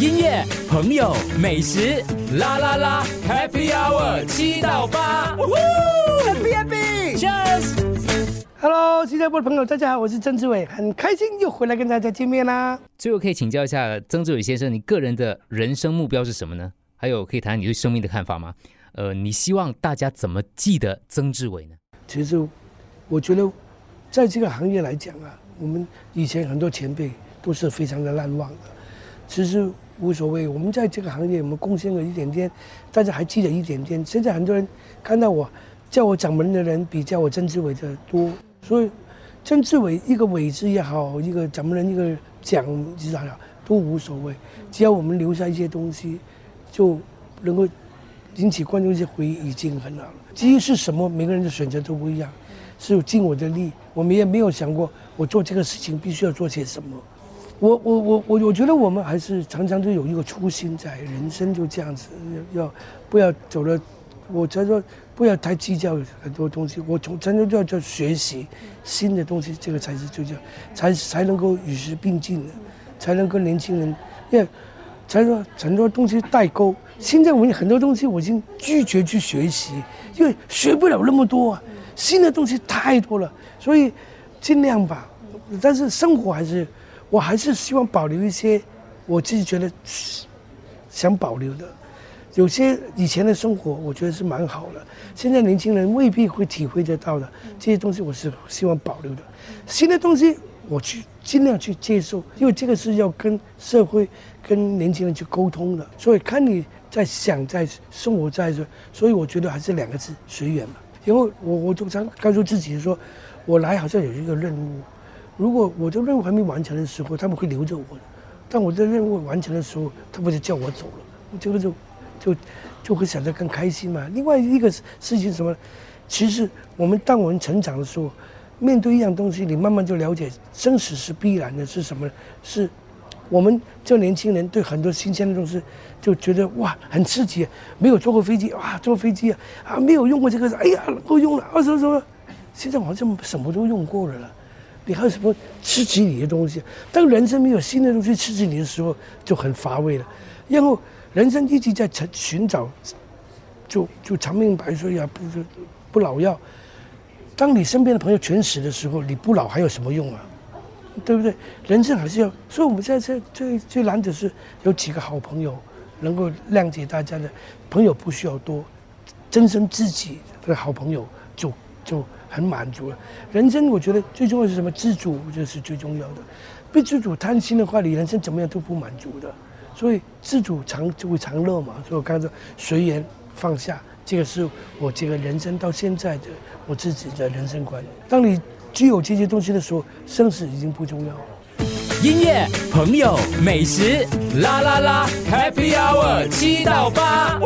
音乐、朋友、美食，啦啦啦，Happy Hour 七到八，Happy Happy，Cheers。Hello，新加坡的朋友，大家好，我是曾志伟，很开心又回来跟大家见面啦。最后可以请教一下曾志伟先生，你个人的人生目标是什么呢？还有可以谈谈你对生命的看法吗？呃，你希望大家怎么记得曾志伟呢？其实，我觉得，在这个行业来讲啊，我们以前很多前辈都是非常的难忘的。其实无所谓，我们在这个行业，我们贡献了一点点，大家还记得一点点。现在很多人看到我叫我掌门的人，比叫我曾志伟的多，所以曾志伟一个伟字也好，一个掌门人一个奖字也好，都无所谓。只要我们留下一些东西，就能够引起观众一些回忆，已经很好了。至于是什么，每个人的选择都不一样，是有尽我的力。我们也没有想过我做这个事情必须要做些什么。我我我我我觉得我们还是常常都有一个初心在，人生就这样子，要不要走了？我才说不要太计较很多东西。我从常常就要叫学习新的东西，这个才是最重要，才才能够与时并进的，才能跟年轻人，因为才说很多东西代沟。现在我们很多东西我已经拒绝去学习，因为学不了那么多啊，新的东西太多了，所以尽量吧。但是生活还是，我还是希望保留一些我自己觉得想保留的。有些以前的生活，我觉得是蛮好的。现在年轻人未必会体会得到的这些东西，我是希望保留的。新的东西，我去尽量去接受，因为这个是要跟社会、跟年轻人去沟通的。所以看你在想，在生活在这，所以我觉得还是两个字：随缘嘛。因为我我通常告诉自己说，我来好像有一个任务，如果我的任务还没完成的时候，他们会留着我；但我的任务完成的时候，他们就叫我走了，这个就。就就会显得更开心嘛。另外一个事情什么？其实我们当我们成长的时候，面对一样东西，你慢慢就了解生死是必然的，是什么？是我们这年轻人对很多新鲜的东西就觉得哇很刺激，没有坐过飞机哇坐飞机啊啊没有用过这个，哎呀够用了，二十什么？现在好像什么都用过了了，你还有什么刺激你的东西？当人生没有新的东西刺激你的时候，就很乏味了，然后。人生一直在寻寻找，就就长命百岁呀，不不老药。当你身边的朋友全死的时候，你不老还有什么用啊？对不对？人生还是要，所以我们现在最最最难的是有几个好朋友，能够谅解大家的。朋友不需要多，真正自己的好朋友就就很满足了。人生我觉得最重要是什么？知足，我觉得是最重要的。不知足贪心的话，你人生怎么样都不满足的。所以自主常就会常乐嘛，所以我刚才说随缘放下，这个是我这个人生到现在的我自己的人生观。当你具有这些东西的时候，生死已经不重要了。音乐、朋友、美食，啦啦啦，Happy Hour 七到八。